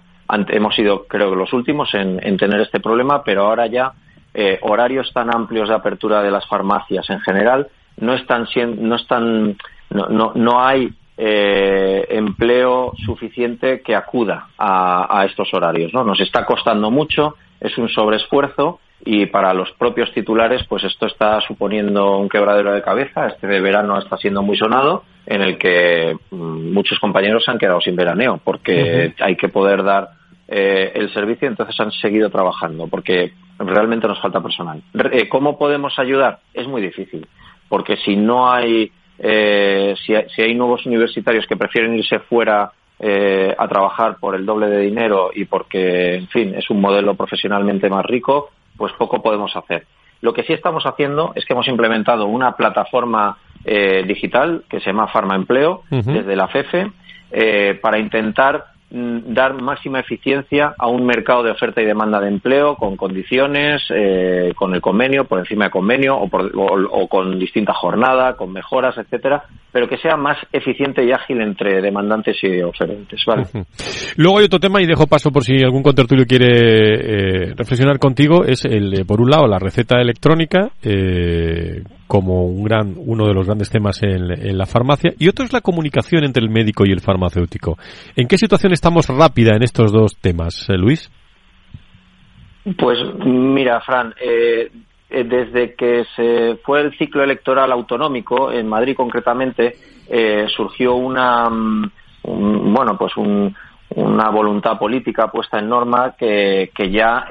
hemos sido, creo que, los últimos en, tener este problema, pero ahora ya eh, horarios tan amplios de apertura de las farmacias en general no están no están no, no, hay eh, empleo suficiente que acuda a, a estos horarios. ¿no? Nos está costando mucho, es un sobreesfuerzo y para los propios titulares pues esto está suponiendo un quebradero de cabeza este de verano está siendo muy sonado en el que mm, muchos compañeros se han quedado sin veraneo porque hay que poder dar eh, el servicio entonces han seguido trabajando porque realmente nos falta personal. Eh, cómo podemos ayudar es muy difícil porque si no hay eh, si, si, hay nuevos universitarios que prefieren irse fuera a trabajar por el doble de dinero y porque, en fin, es un modelo profesionalmente más rico, pues poco podemos hacer. Lo que sí estamos haciendo es que hemos implementado una plataforma eh, digital que se llama Farma Empleo desde la FEFE eh, para intentar dar máxima eficiencia a un mercado de oferta y demanda de empleo con condiciones, eh, con el convenio, por encima de convenio o, o, con distinta jornada, con mejoras, etcétera, pero que sea más eficiente y ágil entre demandantes y oferentes. ¿vale? Luego hay otro tema y dejo paso por si algún contertulio quiere eh, reflexionar contigo, es el, por un lado, la receta electrónica, eh, como un gran, uno de los grandes temas en, la farmacia, y otro es la comunicación entre el médico y el farmacéutico. ¿En qué situación estamos rápida en estos dos temas, eh, Luis? Pues mira, Fran, eh, eh, desde que se fue el ciclo electoral autonómico, en Madrid concretamente, surgió una, mm, bueno, pues una voluntad política puesta en norma que, que ya,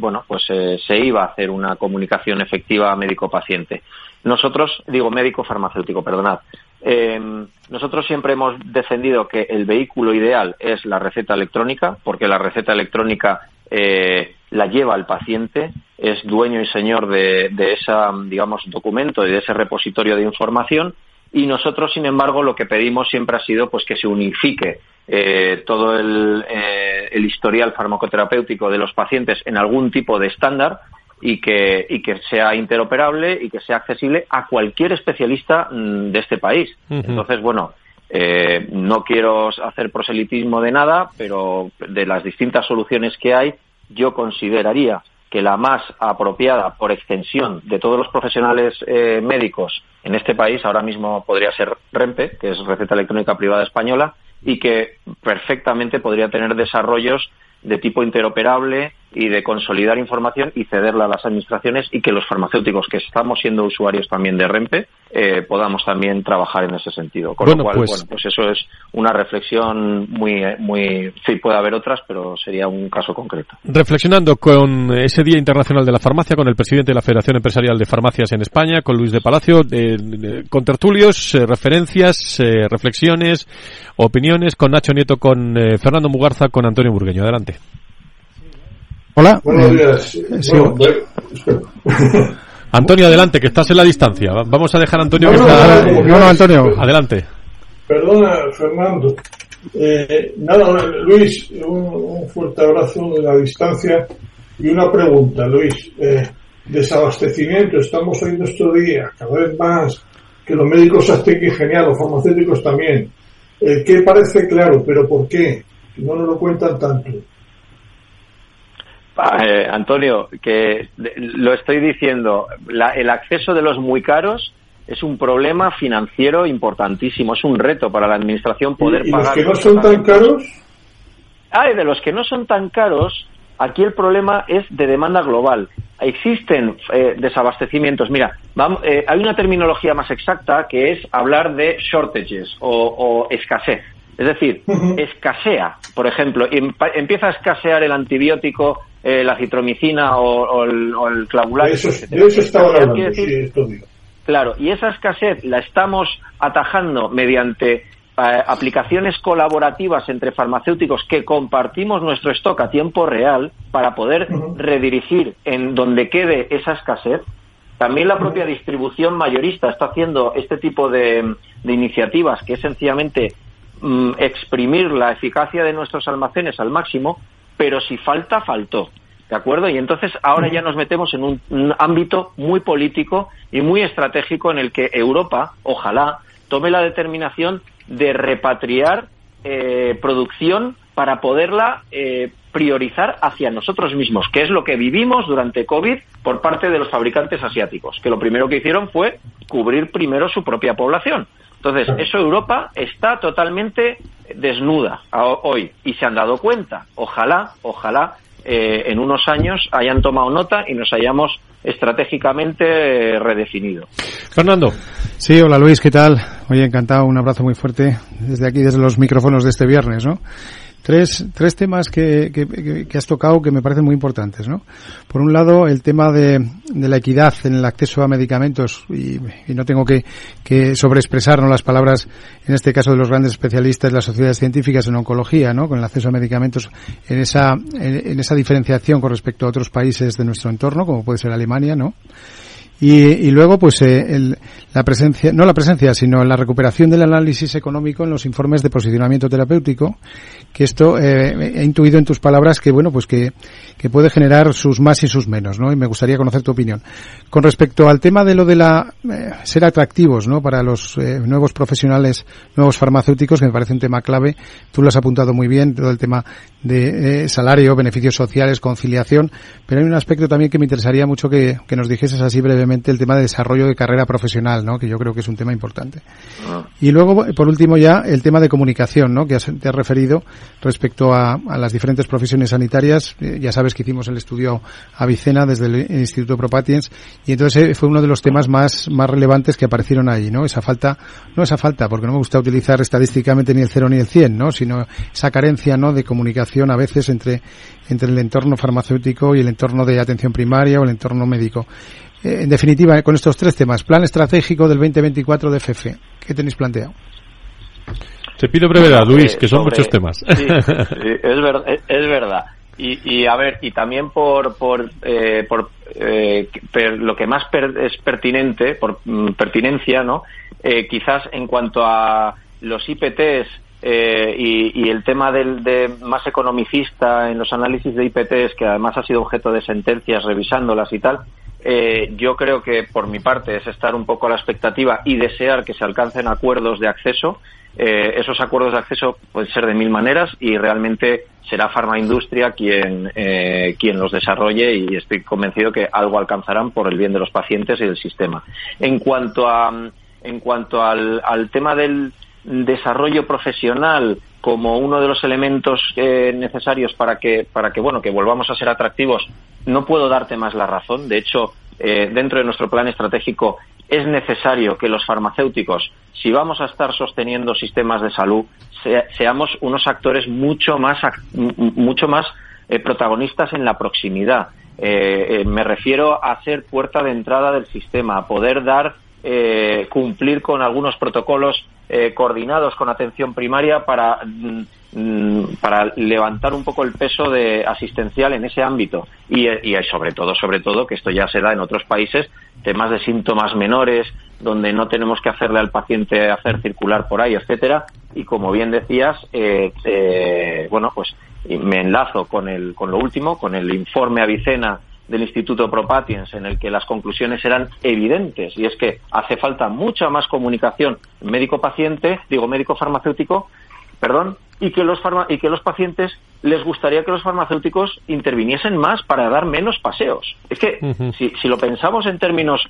bueno, pues se iba a hacer una comunicación efectiva médico-paciente. Nosotros, digo médico farmacéutico, perdonad. Eh, nosotros siempre hemos defendido que el vehículo ideal es la receta electrónica, porque la receta electrónica eh, la lleva el paciente, es dueño y señor de, de ese, digamos, documento y de ese repositorio de información. Y nosotros, sin embargo, lo que pedimos siempre ha sido pues que se unifique eh, todo el, el historial farmacoterapéutico de los pacientes en algún tipo de estándar y que, y que sea interoperable y que sea accesible a cualquier especialista mm, de este país. Entonces, bueno, eh, no quiero hacer proselitismo de nada, pero de las distintas soluciones que hay, yo consideraría que la más apropiada por extensión de todos los profesionales eh, médicos en este país ahora mismo podría ser REMPE, que es Receta Electrónica Privada Española, y que perfectamente podría tener desarrollos de tipo interoperable y de consolidar información y cederla a las administraciones y que los farmacéuticos que estamos siendo usuarios también de REMPE eh, podamos también trabajar en ese sentido. Con lo cual, pues... bueno, pues eso es una reflexión muy, muy, sí, puede haber otras, pero sería un caso concreto. Reflexionando con ese Día Internacional de la Farmacia, con el presidente de la Federación Empresarial de Farmacias en España, con Luis de Palacio, con tertulios, eh, referencias, eh, reflexiones, opiniones, con Nacho Nieto, con Fernando Mugarza, con Antonio Burgueño. Adelante. Hola. Buenos días. Antonio, adelante, que estás en la distancia. Vamos a dejar a Antonio que está... Antonio. Adelante. Perdona, Fernando. Eh, nada, Luis, un, fuerte abrazo de la distancia y una pregunta, Luis. Eh, desabastecimiento, estamos oyendo estos días cada vez más que los médicos hacen que genial, los farmacéuticos también. Eh, ¿Qué parece claro, pero por qué? No nos lo cuentan tanto. Eh, Antonio, que lo estoy diciendo, el acceso de los muy caros es un problema financiero importantísimo, es un reto para la administración poder ¿Y, pagar. ¿Los que no son tan caros? hay de los que no son tan caros, aquí el problema es de demanda global. Existen eh, desabastecimientos. Mira, vamos, eh, hay una terminología más exacta que es hablar de shortages o, escasez. Es decir, escasea, por ejemplo, empieza a escasear el antibiótico, eh, la citromicina o, el, o el clavulario. eso, está hablando, Claro, y esa escasez la estamos atajando mediante eh, aplicaciones colaborativas entre farmacéuticos que compartimos nuestro stock a tiempo real para poder redirigir en donde quede esa escasez. También la propia distribución mayorista está haciendo este tipo de, iniciativas que es sencillamente mm, exprimir la eficacia de nuestros almacenes al máximo, pero si falta, faltó. ¿De acuerdo? Y entonces ahora ya nos metemos en un ámbito muy político y muy estratégico en el que Europa, ojalá, tome la determinación de repatriar eh, producción para poderla eh, priorizar hacia nosotros mismos, que es lo que vivimos durante COVID por parte de los fabricantes asiáticos, que lo primero que hicieron fue cubrir primero su propia población. Entonces, eso Europa está totalmente desnuda hoy y se han dado cuenta. Ojalá, ojalá eh, en unos años hayan tomado nota y nos hayamos estratégicamente redefinido. Fernando. Sí, hola Luis, ¿qué tal? Oye, encantado, un abrazo muy fuerte desde aquí, desde los micrófonos de este viernes, ¿no? Tres, tres temas que, que, has tocado que me parecen muy importantes, ¿no? Por un lado, el tema de, de la equidad en el acceso a medicamentos, y, no tengo que, que sobreexpresar las palabras, en este caso de los grandes especialistas, las sociedades científicas en oncología, ¿no? Con el acceso a medicamentos en esa, en esa diferenciación con respecto a otros países de nuestro entorno, como puede ser Alemania, ¿no? Y, y luego, pues, eh, el, la presencia, no la presencia, sino la recuperación del análisis económico en los informes de posicionamiento terapéutico, que esto eh, he intuido en tus palabras que, bueno, pues que, que puede generar sus más y sus menos, ¿no? Y me gustaría conocer tu opinión. Con respecto al tema de lo de la, eh, ser atractivos, ¿no? Para los eh, nuevos profesionales, nuevos farmacéuticos, que me parece un tema clave, tú lo has apuntado muy bien, todo el tema de eh, salario, beneficios sociales, conciliación, pero hay un aspecto también que me interesaría mucho que, que nos dijeses así brevemente, el tema de desarrollo de carrera profesional, ¿no? que yo creo que es un tema importante. Ah. Y luego, por último, ya el tema de comunicación, ¿no? que te has referido respecto a, las diferentes profesiones sanitarias. Eh, ya sabes que hicimos el estudio Avicena desde el Instituto Propatiens y entonces eh, fue uno de los temas más, más relevantes que aparecieron ahí, ¿no? Esa falta, no esa falta, porque no me gusta utilizar estadísticamente ni el cero ni el cien, ¿no? Sino esa carencia, ¿no? De comunicación a veces entre, entre el entorno farmacéutico y el entorno de atención primaria o el entorno médico. Eh, en definitiva, con estos tres temas, plan estratégico del 2024 de FF, ¿qué tenéis planteado? Te pido brevedad, Luis, que son muchos temas. Sí, es, verdad, es verdad. Y, y, a ver, y también por, por, eh, por eh, lo que más es pertinente, por mm, pertinencia, ¿no? Eh, quizás en cuanto a los IPTs eh, y, y, el tema del de más economicista en los análisis de IPTs, que además ha sido objeto de sentencias revisándolas y tal, eh, yo creo que por mi parte es estar un poco a la expectativa y desear que se alcancen acuerdos de acceso. Eh, esos acuerdos de acceso pueden ser de mil maneras y realmente será Industria quien, eh, quien los desarrolle y estoy convencido que algo alcanzarán por el bien de los pacientes y del sistema. En cuanto a, en cuanto al, al tema del desarrollo profesional como uno de los elementos eh, necesarios para que para que bueno que volvamos a ser atractivos no puedo darte más la razón. De hecho eh, dentro de nuestro plan estratégico es necesario que los farmacéuticos si vamos a estar sosteniendo sistemas de salud seamos unos actores mucho más mucho más eh, protagonistas en la proximidad. Me refiero a ser puerta de entrada del sistema a poder dar eh, cumplir con algunos protocolos eh, coordinados con atención primaria para, mm, para levantar un poco el peso de asistencial en ese ámbito. Y, y sobre todo sobre todo que esto ya se da en otros países temas de síntomas menores donde no tenemos que hacerle al paciente hacer circular por ahí etcétera. Y como bien decías eh, bueno pues me enlazo con el con lo último con el informe Avicena del Instituto Propatiens, en el que las conclusiones eran evidentes, y es que hace falta mucha más comunicación médico-paciente, digo médico-farmacéutico, perdón, y que los y que los pacientes les gustaría que los farmacéuticos interviniesen más para dar menos paseos. Es que si, si, lo pensamos en términos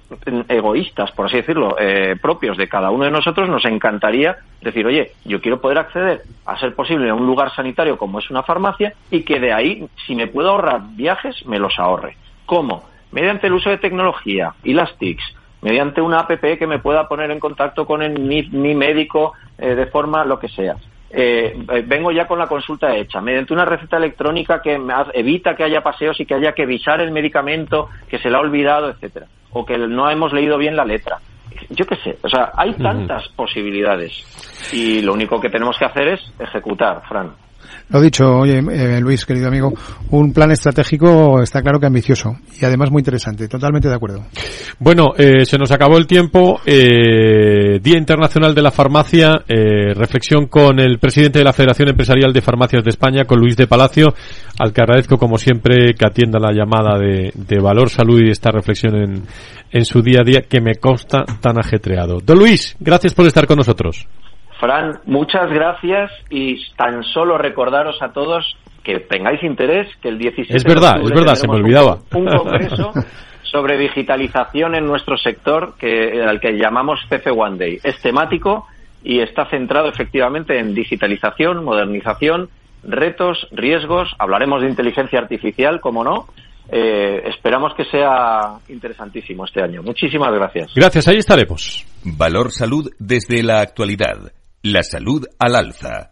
egoístas, por así decirlo, eh, propios de cada uno de nosotros, nos encantaría decir, oye, yo quiero poder acceder a ser posible a un lugar sanitario como es una farmacia y que de ahí, si me puedo ahorrar viajes, me los ahorre. ¿Cómo? Mediante el uso de tecnología y las TICs, mediante una app que me pueda poner en contacto con mi, médico eh, de forma lo que sea eh, vengo ya con la consulta hecha, mediante una receta electrónica que evita que haya paseos y que haya que visar el medicamento que se le ha olvidado, etcétera, o que no hemos leído bien la letra. Yo qué sé, o sea, hay tantas posibilidades y lo único que tenemos que hacer es ejecutar, Fran. Lo dicho, oye, eh, Luis, querido amigo, un plan estratégico está claro que ambicioso y además muy interesante. Totalmente de acuerdo. Bueno, eh, se nos acabó el tiempo. Eh, Día Internacional de la Farmacia. reflexión con el presidente de la Federación Empresarial de Farmacias de España, con Luis de Palacio, al que agradezco como siempre que atienda la llamada de, Valor Salud y esta reflexión en, en su día a día que me consta tan ajetreado. Don Luis, gracias por estar con nosotros. Fran, muchas gracias y tan solo recordaros a todos que tengáis interés, que el 17 Es verdad, es verdad, se me olvidaba. Un, congreso sobre digitalización en nuestro sector que al que llamamos CF One Day. Es temático y está centrado efectivamente en digitalización, modernización, retos, riesgos. Hablaremos de inteligencia artificial, como no, eh, esperamos que sea interesantísimo este año. Muchísimas gracias. Gracias, ahí estaremos. Valor Salud desde la actualidad. La salud al alza.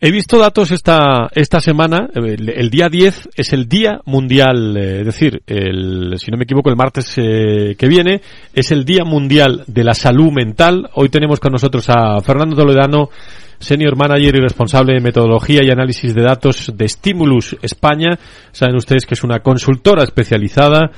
He visto datos esta, esta semana. El, día 10 es el Día Mundial, eh, es decir, el, si no me equivoco, el martes eh, que viene es el Día Mundial de la Salud Mental. Hoy tenemos con nosotros a Fernando Toledano, Senior Manager y responsable de metodología y análisis de datos de Stimulus España. Saben ustedes que es una consultora especializada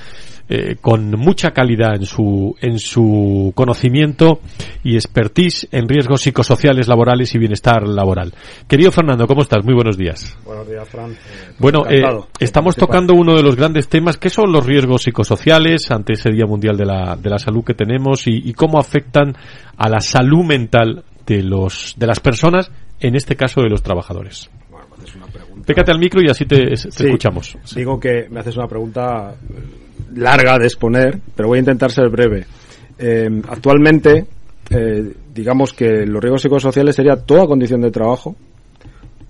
eh, con mucha calidad en su, en su conocimiento y expertise en riesgos psicosociales laborales y bienestar laboral. Querido Fernando, ¿cómo estás? Muy buenos días. Buenos días, Fran. Eh, bueno, eh, estamos tocando uno de los grandes temas, que son los riesgos psicosociales ante ese Día Mundial de la, de la Salud que tenemos y, y cómo afectan a la salud mental de, los, de las personas, en este caso de los trabajadores. Bueno, Pécate al micro y así te, escuchamos. Digo que me haces una pregunta larga de exponer, pero voy a intentar ser breve. Eh, actualmente, eh, digamos que los riesgos psicosociales sería toda condición de trabajo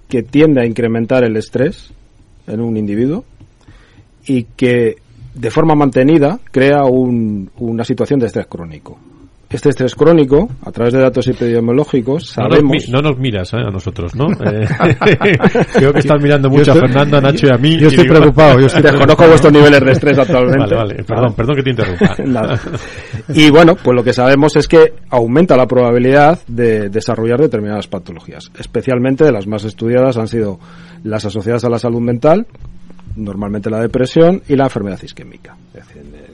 que tiende a incrementar el estrés en un individuo y que de forma mantenida crea una situación de estrés crónico este estrés crónico, a través de datos epidemiológicos, sabemos... No nos, miras eh, a nosotros, ¿no? Eh, creo que estás mirando mucho a Fernando, a Nacho y a mí. Yo estoy preocupado, yo estoy desconozco vuestros niveles de estrés actualmente. Vale, vale, perdón, perdón que te interrumpa. Nada. Y bueno, pues lo que sabemos es que aumenta la probabilidad de desarrollar determinadas patologías. Especialmente de las más estudiadas han sido las asociadas a la salud mental, normalmente la depresión y la enfermedad isquémica. Es decir,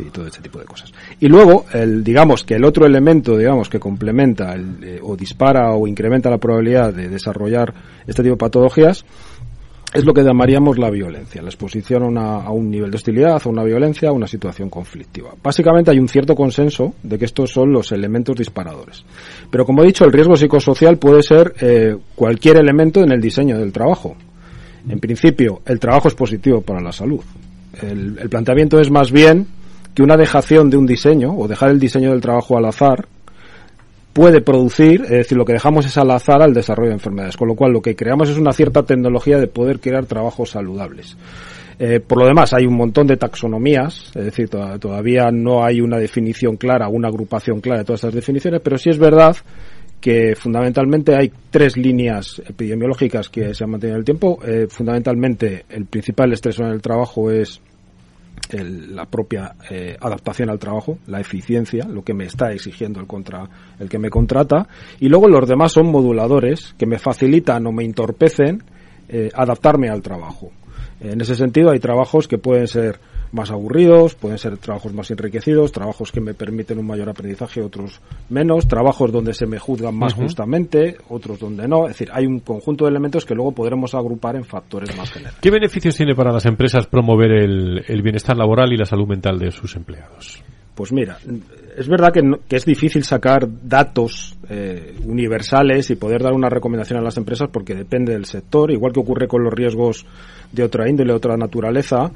y todo tipo de cosas. Y luego, el, digamos que el otro elemento, digamos, que complementa eh, o dispara o incrementa la probabilidad de desarrollar este tipo de patologías es lo que llamaríamos la violencia, la exposición a, a, un nivel de hostilidad, a una violencia, a una situación conflictiva. Básicamente hay un cierto consenso de que estos son los elementos disparadores. Pero como he dicho, el riesgo psicosocial puede ser eh, cualquier elemento en el diseño del trabajo. En principio, el trabajo es positivo para la salud. El, planteamiento es más bien que una dejación de un diseño o dejar el diseño del trabajo al azar puede producir, es decir, lo que dejamos es al azar al desarrollo de enfermedades, con lo cual lo que creamos es una cierta tecnología de poder crear trabajos saludables. Eh, por lo demás, hay un montón de taxonomías, es decir, todavía no hay una definición clara, una agrupación clara de todas estas definiciones, pero sí es verdad que fundamentalmente hay tres líneas epidemiológicas que se han mantenido en el tiempo. Eh, fundamentalmente, el principal estresor en el trabajo es la propia eh, adaptación al trabajo, la eficiencia, lo que me está exigiendo el, contra, el que me contrata. Y luego los demás son moduladores que me facilitan o me entorpecen eh, adaptarme al trabajo. En ese sentido, hay trabajos que pueden ser más aburridos, pueden ser trabajos más enriquecidos, trabajos que me permiten un mayor aprendizaje, otros menos, trabajos donde se me juzgan más justamente, otros donde no. Es decir, hay un conjunto de elementos que luego podremos agrupar en factores más generales. ¿Qué beneficios tiene para las empresas promover el, bienestar laboral y la salud mental de sus empleados? Pues mira, es verdad que, que es difícil sacar datos eh, universales y poder dar una recomendación a las empresas porque depende del sector, igual que ocurre con los riesgos de otra índole, otra naturaleza.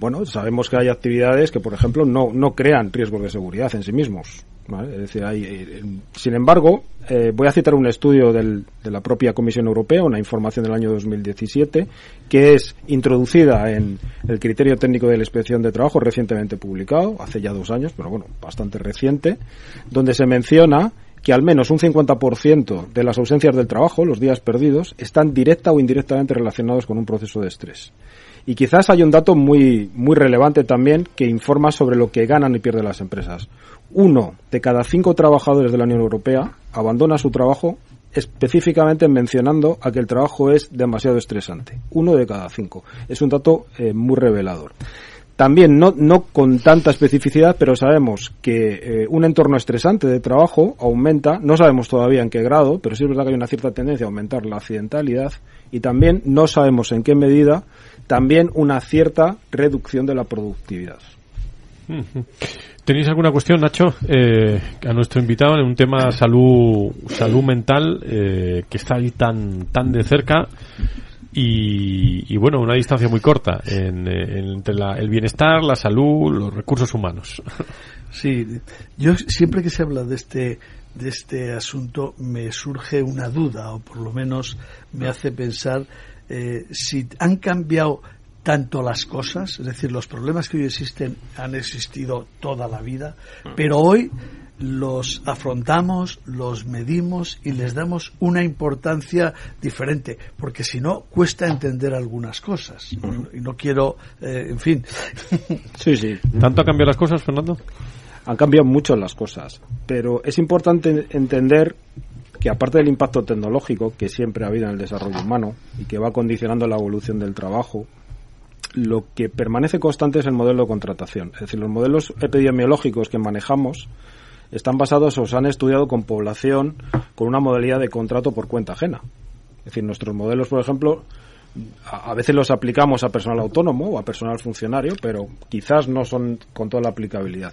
Bueno, sabemos que hay actividades que, por ejemplo, no, no crean riesgos de seguridad en sí mismos. Es decir, hay, eh, sin embargo, eh, voy a citar un estudio de la propia Comisión Europea, una información del año 2017, que es introducida en el criterio técnico de la inspección de trabajo recientemente publicado, hace ya dos años, pero bueno, bastante reciente, donde se menciona que al menos un 50% de las ausencias del trabajo, los días perdidos, están directa o indirectamente relacionados con un proceso de estrés. Y quizás hay un dato muy, muy relevante también que informa sobre lo que ganan y pierden las empresas uno de cada cinco trabajadores de la Unión Europea abandona su trabajo específicamente mencionando a que el trabajo es demasiado estresante. Uno de cada cinco. Es un dato eh, muy revelador. También, no, no con tanta especificidad, pero sabemos que eh, un entorno estresante de trabajo aumenta, no sabemos todavía en qué grado, pero sí es verdad que hay una cierta tendencia a aumentar la accidentalidad y también no sabemos en qué medida, también una cierta reducción de la productividad. ¿Tenéis alguna cuestión, Nacho, eh, a nuestro invitado en un tema salud, salud mental eh, que está ahí tan, tan de cerca? Y, bueno, una distancia muy corta entre el bienestar, la salud, los recursos humanos. Sí, yo siempre que se habla de este de este asunto me surge una duda o por lo menos me hace pensar eh, si han cambiado tanto las cosas, es decir, los problemas que hoy existen han existido toda la vida, mm. pero hoy los afrontamos, los medimos y les damos una importancia diferente, porque si no cuesta entender algunas cosas. Y no quiero, eh, en fin. Sí, sí. ¿Tanto han cambiado las cosas, Fernando? Han cambiado mucho las cosas, pero es importante entender que aparte del impacto tecnológico que siempre ha habido en el desarrollo humano y que va condicionando la evolución del trabajo, lo que permanece constante es el modelo de contratación. Es decir, los modelos epidemiológicos que manejamos están basados o se han estudiado con población con una modalidad de contrato por cuenta ajena. Es decir, nuestros modelos, por ejemplo, a veces los aplicamos a personal autónomo o a personal funcionario, pero quizás no son con toda la aplicabilidad.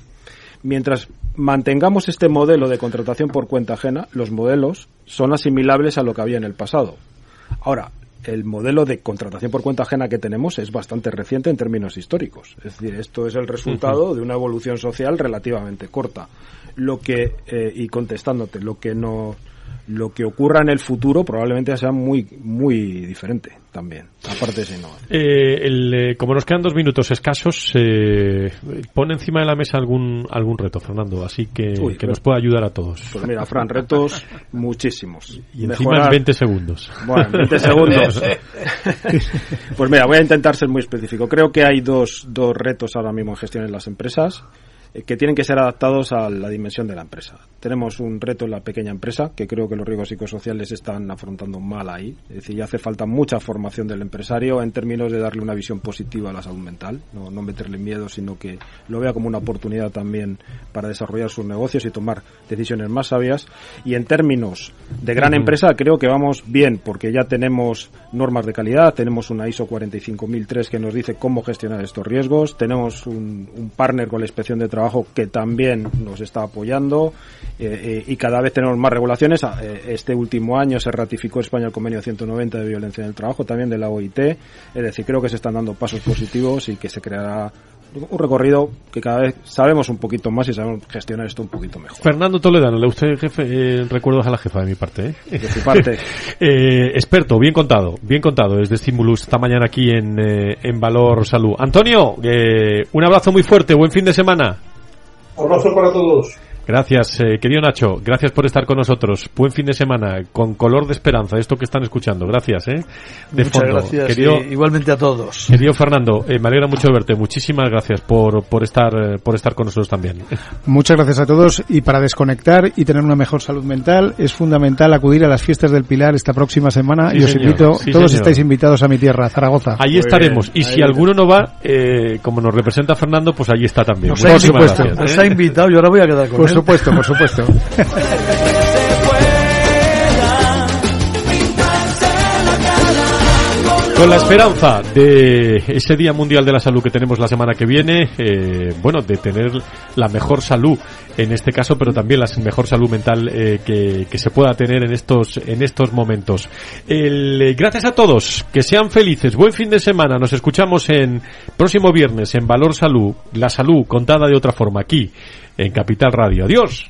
Mientras mantengamos este modelo de contratación por cuenta ajena, los modelos son asimilables a lo que había en el pasado. Ahora, el modelo de contratación por cuenta ajena que tenemos es bastante reciente en términos históricos. Es decir, esto es el resultado de una evolución social relativamente corta. Lo que, eh, y contestándote, lo que no lo que ocurra en el futuro probablemente sea muy muy diferente también aparte de ese eh, eh, como nos quedan dos minutos escasos eh, pone encima de la mesa algún algún reto Fernando así que, que nos pueda ayudar a todos. Pues mira Fran retos muchísimos. Y encima en 20 segundos. Bueno 20 segundos. Pues mira voy a intentar ser muy específico. Creo que hay dos dos retos ahora mismo en gestión en las empresas que tienen que ser adaptados a la dimensión de la empresa. Tenemos un reto en la pequeña empresa, que creo que los riesgos psicosociales están afrontando mal ahí. Es decir, ya hace falta mucha formación del empresario en términos de darle una visión positiva a la salud mental, no, no meterle miedo, sino que lo vea como una oportunidad también para desarrollar sus negocios y tomar decisiones más sabias. Y en términos de gran empresa, creo que vamos bien, porque ya tenemos normas de calidad, tenemos una ISO 45003 que nos dice cómo gestionar estos riesgos, tenemos un, un partner con la inspección de trabajo que también nos está apoyando eh, eh, y cada vez tenemos más regulaciones. Ah, eh, este último año se ratificó en España el convenio 190 de violencia en el trabajo, también de la OIT. Es decir, creo que se están dando pasos positivos y que se creará un recorrido que cada vez sabemos un poquito más y sabemos gestionar esto un poquito mejor. Fernando Toledano, le usted jefe, eh, recuerdos a la jefa de mi parte. ¿eh? De su parte. eh, experto, bien contado, bien contado desde Stimulus esta mañana aquí en, en Valor Salud. Antonio, un abrazo muy fuerte, buen fin de semana. Abrazo para todos. Gracias, eh, querido Nacho. Gracias por estar con nosotros. Buen fin de semana, con color de esperanza, esto que están escuchando. Gracias, ¿eh? De Muchas gracias. Querido, igualmente a todos. Querido Fernando, eh, me alegra mucho verte. Muchísimas gracias por, por, estar, eh, por estar con nosotros también. Muchas gracias a todos. Y para desconectar y tener una mejor salud mental, es fundamental acudir a las fiestas del Pilar esta próxima semana. Sí, y os señor. invito, Sí, todos señor. estáis invitados a mi tierra, Zaragoza. Ahí estaremos. Y si alguno no va, eh, como nos representa Fernando, pues allí está también. Nos ha Muchísimas invitado, gracias, nos ¿eh? ha invitado y ahora voy a quedar con Por él. Supuesto, por supuesto. Con Con la esperanza de ese Día Mundial de la Salud que tenemos la semana que viene, eh, bueno, de tener la mejor salud en este caso, pero también la mejor salud mental eh, que, que, se pueda tener en estos en estos momentos. El, eh, gracias a todos, que sean felices, buen fin de semana. Nos escuchamos en próximo viernes en Valor Salud, la salud contada de otra forma aquí en Capital Radio. Adiós.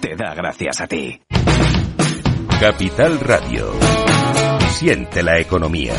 Te da gracias a ti. Capital Radio. Siente la economía.